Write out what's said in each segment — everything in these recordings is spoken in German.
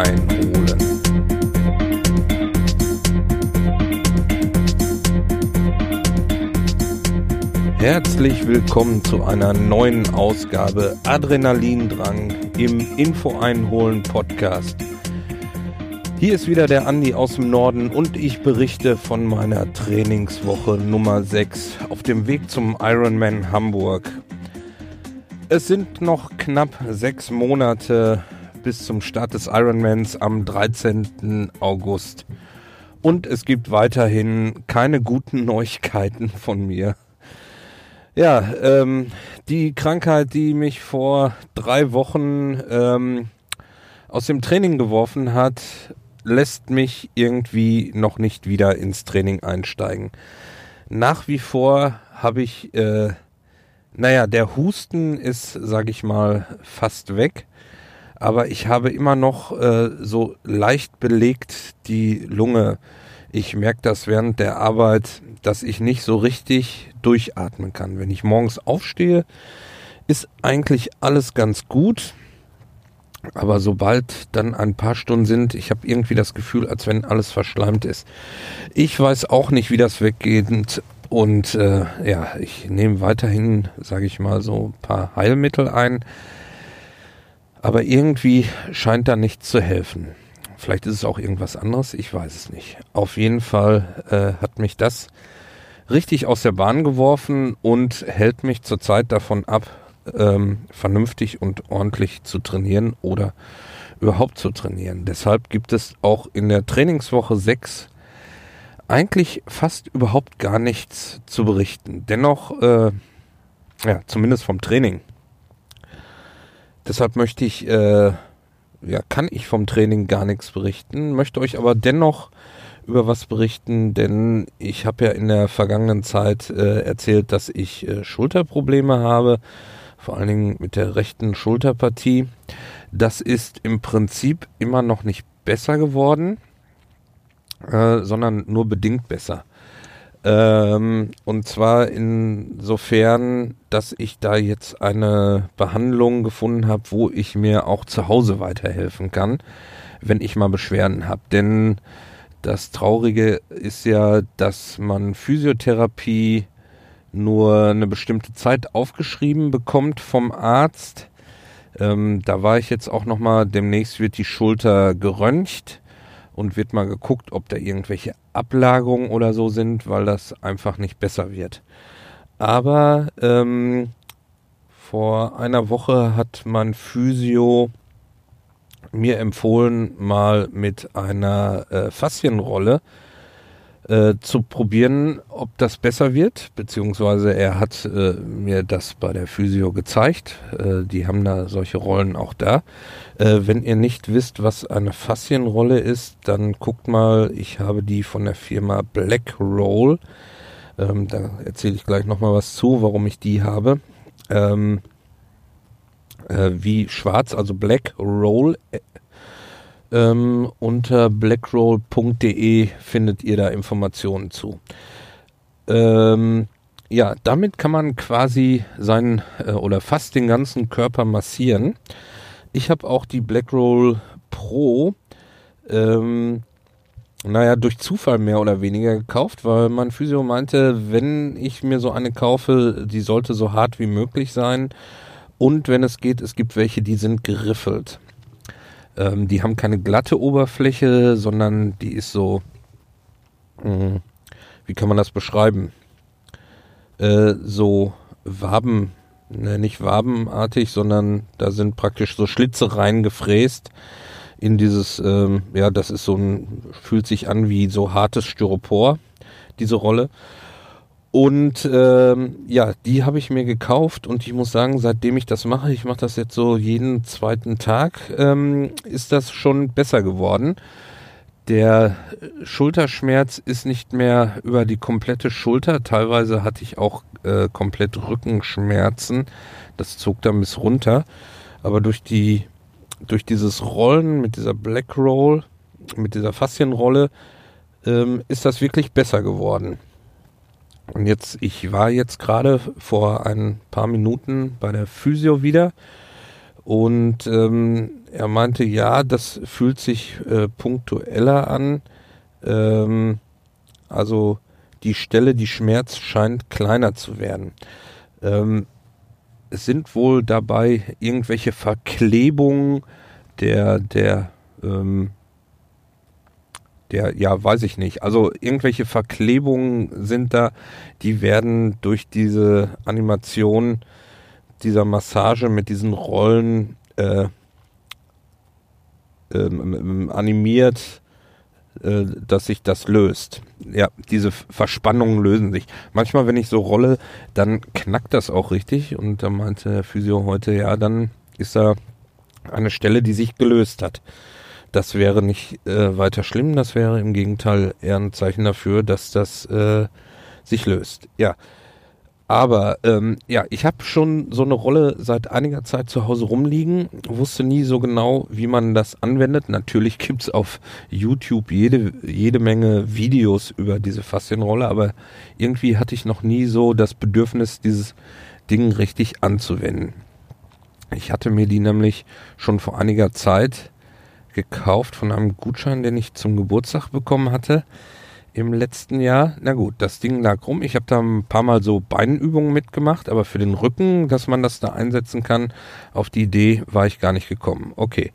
Einholen. Herzlich willkommen zu einer neuen Ausgabe Adrenalindrang im Info einholen Podcast. Hier ist wieder der Andi aus dem Norden und ich berichte von meiner Trainingswoche Nummer 6 auf dem Weg zum Ironman Hamburg. Es sind noch knapp sechs Monate bis zum Start des Ironmans am 13. August. Und es gibt weiterhin keine guten Neuigkeiten von mir. Ja, ähm, die Krankheit, die mich vor drei Wochen ähm, aus dem Training geworfen hat, lässt mich irgendwie noch nicht wieder ins Training einsteigen. Nach wie vor habe ich, äh, naja, der Husten ist, sage ich mal, fast weg. Aber ich habe immer noch äh, so leicht belegt die Lunge. Ich merke das während der Arbeit, dass ich nicht so richtig durchatmen kann. Wenn ich morgens aufstehe, ist eigentlich alles ganz gut. Aber sobald dann ein paar Stunden sind, ich habe irgendwie das Gefühl, als wenn alles verschleimt ist. Ich weiß auch nicht, wie das weggeht. Und äh, ja, ich nehme weiterhin, sage ich mal, so ein paar Heilmittel ein. Aber irgendwie scheint da nichts zu helfen. Vielleicht ist es auch irgendwas anderes, ich weiß es nicht. Auf jeden Fall äh, hat mich das richtig aus der Bahn geworfen und hält mich zurzeit davon ab, ähm, vernünftig und ordentlich zu trainieren oder überhaupt zu trainieren. Deshalb gibt es auch in der Trainingswoche 6 eigentlich fast überhaupt gar nichts zu berichten. Dennoch, äh, ja, zumindest vom Training. Deshalb möchte ich, äh, ja, kann ich vom Training gar nichts berichten, möchte euch aber dennoch über was berichten, denn ich habe ja in der vergangenen Zeit äh, erzählt, dass ich äh, Schulterprobleme habe vor allen Dingen mit der rechten Schulterpartie. Das ist im Prinzip immer noch nicht besser geworden, äh, sondern nur bedingt besser. Ähm, und zwar insofern, dass ich da jetzt eine Behandlung gefunden habe, wo ich mir auch zu Hause weiterhelfen kann, wenn ich mal Beschwerden habe. Denn das Traurige ist ja, dass man Physiotherapie nur eine bestimmte Zeit aufgeschrieben bekommt vom Arzt. Ähm, da war ich jetzt auch noch mal. Demnächst wird die Schulter geröntgt und wird mal geguckt, ob da irgendwelche Ablagerungen oder so sind, weil das einfach nicht besser wird. Aber ähm, vor einer Woche hat mein Physio mir empfohlen, mal mit einer äh, Faszienrolle äh, zu probieren, ob das besser wird, beziehungsweise er hat äh, mir das bei der Physio gezeigt. Äh, die haben da solche Rollen auch da. Äh, wenn ihr nicht wisst, was eine Faszienrolle ist, dann guckt mal, ich habe die von der Firma Black Roll. Ähm, da erzähle ich gleich nochmal was zu, warum ich die habe. Ähm, äh, wie schwarz, also Black Roll ähm, unter blackroll.de findet ihr da Informationen zu. Ähm, ja, damit kann man quasi seinen äh, oder fast den ganzen Körper massieren. Ich habe auch die Blackroll Pro, ähm, naja, durch Zufall mehr oder weniger gekauft, weil mein Physio meinte, wenn ich mir so eine kaufe, die sollte so hart wie möglich sein. Und wenn es geht, es gibt welche, die sind geriffelt. Ähm, die haben keine glatte Oberfläche, sondern die ist so, mh, hm, wie kann man das beschreiben? Äh, so Waben, ne, nicht wabenartig, sondern da sind praktisch so Schlitze reingefräst in dieses, ähm, ja, das ist so ein, fühlt sich an wie so hartes Styropor, diese Rolle. Und ähm, ja, die habe ich mir gekauft und ich muss sagen, seitdem ich das mache, ich mache das jetzt so jeden zweiten Tag, ähm, ist das schon besser geworden. Der Schulterschmerz ist nicht mehr über die komplette Schulter. Teilweise hatte ich auch äh, komplett Rückenschmerzen. Das zog dann bis runter. Aber durch die, durch dieses Rollen mit dieser Black Roll, mit dieser Faszienrolle, ähm, ist das wirklich besser geworden. Und jetzt, ich war jetzt gerade vor ein paar Minuten bei der Physio wieder Und ähm, er meinte, ja, das fühlt sich äh, punktueller an. Ähm, also die Stelle, die Schmerz scheint kleiner zu werden. Ähm, es sind wohl dabei irgendwelche Verklebungen der, der, ähm, der, ja, weiß ich nicht. Also irgendwelche Verklebungen sind da, die werden durch diese Animation dieser Massage mit diesen Rollen äh, ähm, animiert, äh, dass sich das löst. Ja, diese Verspannungen lösen sich. Manchmal, wenn ich so rolle, dann knackt das auch richtig. Und da meinte der Physio heute, ja, dann ist da eine Stelle, die sich gelöst hat. Das wäre nicht äh, weiter schlimm, das wäre im Gegenteil eher ein Zeichen dafür, dass das äh, sich löst. Ja, aber ähm, ja, ich habe schon so eine Rolle seit einiger Zeit zu Hause rumliegen, wusste nie so genau, wie man das anwendet. Natürlich gibt's auf YouTube jede, jede Menge Videos über diese Faszienrolle, aber irgendwie hatte ich noch nie so das Bedürfnis, dieses Ding richtig anzuwenden. Ich hatte mir die nämlich schon vor einiger Zeit gekauft von einem Gutschein, den ich zum Geburtstag bekommen hatte im letzten Jahr. Na gut, das Ding lag rum. Ich habe da ein paar Mal so Beinübungen mitgemacht, aber für den Rücken, dass man das da einsetzen kann, auf die Idee war ich gar nicht gekommen. Okay,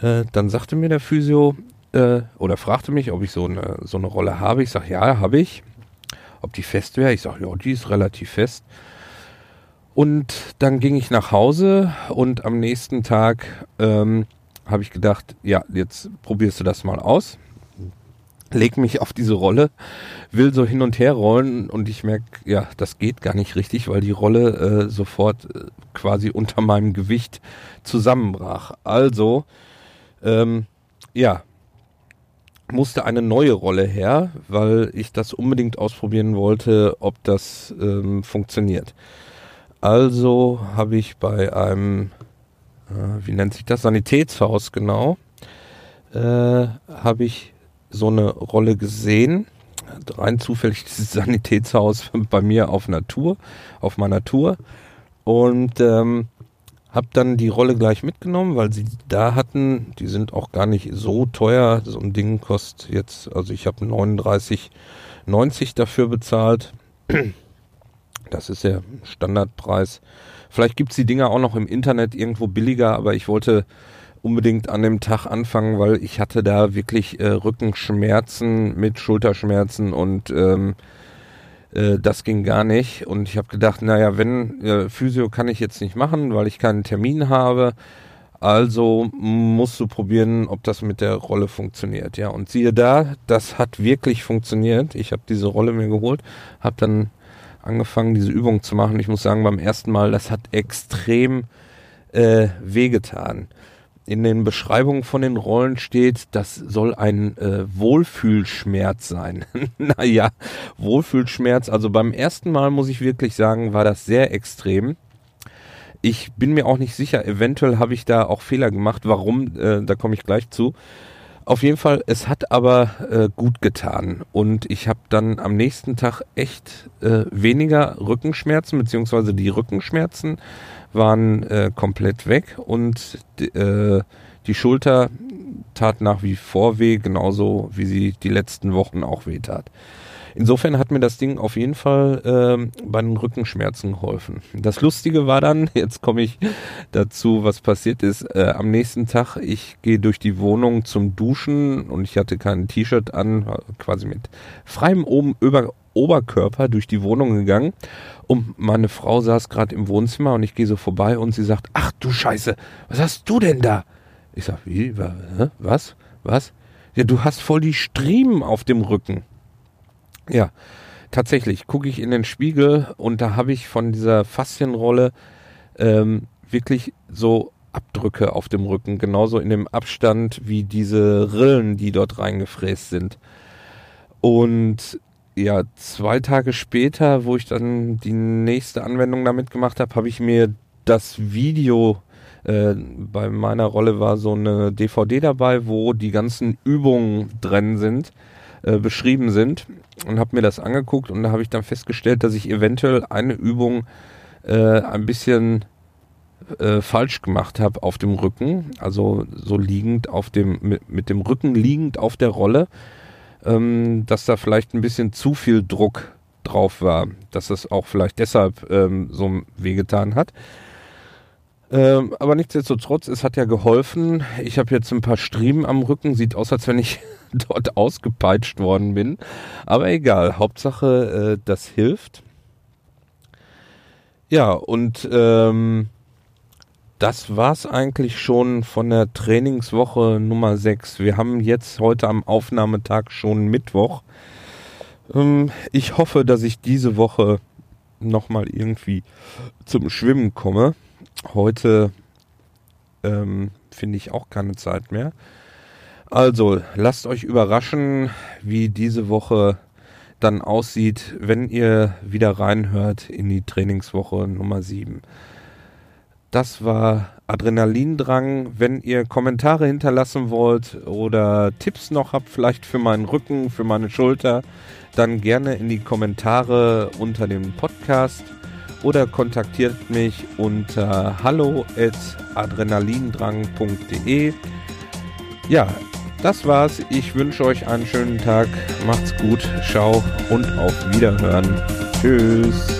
äh, dann sagte mir der Physio äh, oder fragte mich, ob ich so eine, so eine Rolle habe. Ich sage, ja, habe ich. Ob die fest wäre? Ich sage, ja, die ist relativ fest. Und dann ging ich nach Hause und am nächsten Tag ähm, habe ich gedacht, ja, jetzt probierst du das mal aus leg mich auf diese Rolle, will so hin und her rollen und ich merke, ja, das geht gar nicht richtig, weil die Rolle äh, sofort äh, quasi unter meinem Gewicht zusammenbrach. Also, ähm, ja, musste eine neue Rolle her, weil ich das unbedingt ausprobieren wollte, ob das ähm, funktioniert. Also habe ich bei einem, äh, wie nennt sich das, Sanitätshaus genau, äh, habe ich so eine Rolle gesehen. Rein zufällig dieses Sanitätshaus bei mir auf Natur, auf meiner Tour. Und ähm, habe dann die Rolle gleich mitgenommen, weil sie da hatten, die sind auch gar nicht so teuer. So ein Ding kostet jetzt, also ich habe 39,90 dafür bezahlt. Das ist der Standardpreis. Vielleicht gibt's die Dinger auch noch im Internet irgendwo billiger, aber ich wollte unbedingt an dem Tag anfangen, weil ich hatte da wirklich äh, Rückenschmerzen mit Schulterschmerzen und ähm, äh, das ging gar nicht. Und ich habe gedacht, naja, wenn äh, Physio kann ich jetzt nicht machen, weil ich keinen Termin habe. Also musst du probieren, ob das mit der Rolle funktioniert. Ja, und siehe da, das hat wirklich funktioniert. Ich habe diese Rolle mir geholt, habe dann angefangen, diese Übung zu machen. Ich muss sagen, beim ersten Mal, das hat extrem äh, wehgetan in den Beschreibungen von den Rollen steht, das soll ein äh, Wohlfühlschmerz sein. naja, Wohlfühlschmerz, also beim ersten Mal muss ich wirklich sagen, war das sehr extrem. Ich bin mir auch nicht sicher, eventuell habe ich da auch Fehler gemacht. Warum, äh, da komme ich gleich zu. Auf jeden Fall, es hat aber äh, gut getan und ich habe dann am nächsten Tag echt äh, weniger Rückenschmerzen, beziehungsweise die Rückenschmerzen waren äh, komplett weg und äh, die Schulter tat nach wie vor weh, genauso wie sie die letzten Wochen auch weh tat. Insofern hat mir das Ding auf jeden Fall äh, bei den Rückenschmerzen geholfen. Das Lustige war dann, jetzt komme ich dazu, was passiert ist. Äh, am nächsten Tag, ich gehe durch die Wohnung zum Duschen und ich hatte kein T-Shirt an, quasi mit freiem oben über Oberkörper durch die Wohnung gegangen und meine Frau saß gerade im Wohnzimmer und ich gehe so vorbei und sie sagt, ach du Scheiße, was hast du denn da? Ich sag, wie, was, was? Ja, du hast voll die Striemen auf dem Rücken. Ja, tatsächlich. Gucke ich in den Spiegel und da habe ich von dieser Faszienrolle ähm, wirklich so Abdrücke auf dem Rücken, genauso in dem Abstand wie diese Rillen, die dort reingefräst sind. Und ja, zwei Tage später, wo ich dann die nächste Anwendung damit gemacht habe, habe ich mir das Video äh, bei meiner Rolle war so eine DVD dabei, wo die ganzen Übungen drin sind, äh, beschrieben sind und habe mir das angeguckt und da habe ich dann festgestellt, dass ich eventuell eine Übung äh, ein bisschen äh, falsch gemacht habe auf dem Rücken, also so liegend auf dem, mit, mit dem Rücken liegend auf der Rolle, ähm, dass da vielleicht ein bisschen zu viel Druck drauf war, dass es auch vielleicht deshalb ähm, so wehgetan hat. Ähm, aber nichtsdestotrotz, es hat ja geholfen. Ich habe jetzt ein paar Striemen am Rücken. Sieht aus, als wenn ich dort ausgepeitscht worden bin. Aber egal, Hauptsache, äh, das hilft. Ja, und ähm, das war's eigentlich schon von der Trainingswoche Nummer 6. Wir haben jetzt heute am Aufnahmetag schon Mittwoch. Ähm, ich hoffe, dass ich diese Woche nochmal irgendwie zum Schwimmen komme. Heute ähm, finde ich auch keine Zeit mehr. Also, lasst euch überraschen, wie diese Woche dann aussieht, wenn ihr wieder reinhört in die Trainingswoche Nummer 7. Das war Adrenalindrang. Wenn ihr Kommentare hinterlassen wollt oder Tipps noch habt, vielleicht für meinen Rücken, für meine Schulter, dann gerne in die Kommentare unter dem Podcast oder kontaktiert mich unter hallo@adrenalindrang.de. Ja, das war's. Ich wünsche euch einen schönen Tag. Macht's gut. Ciao und auf Wiederhören. Tschüss.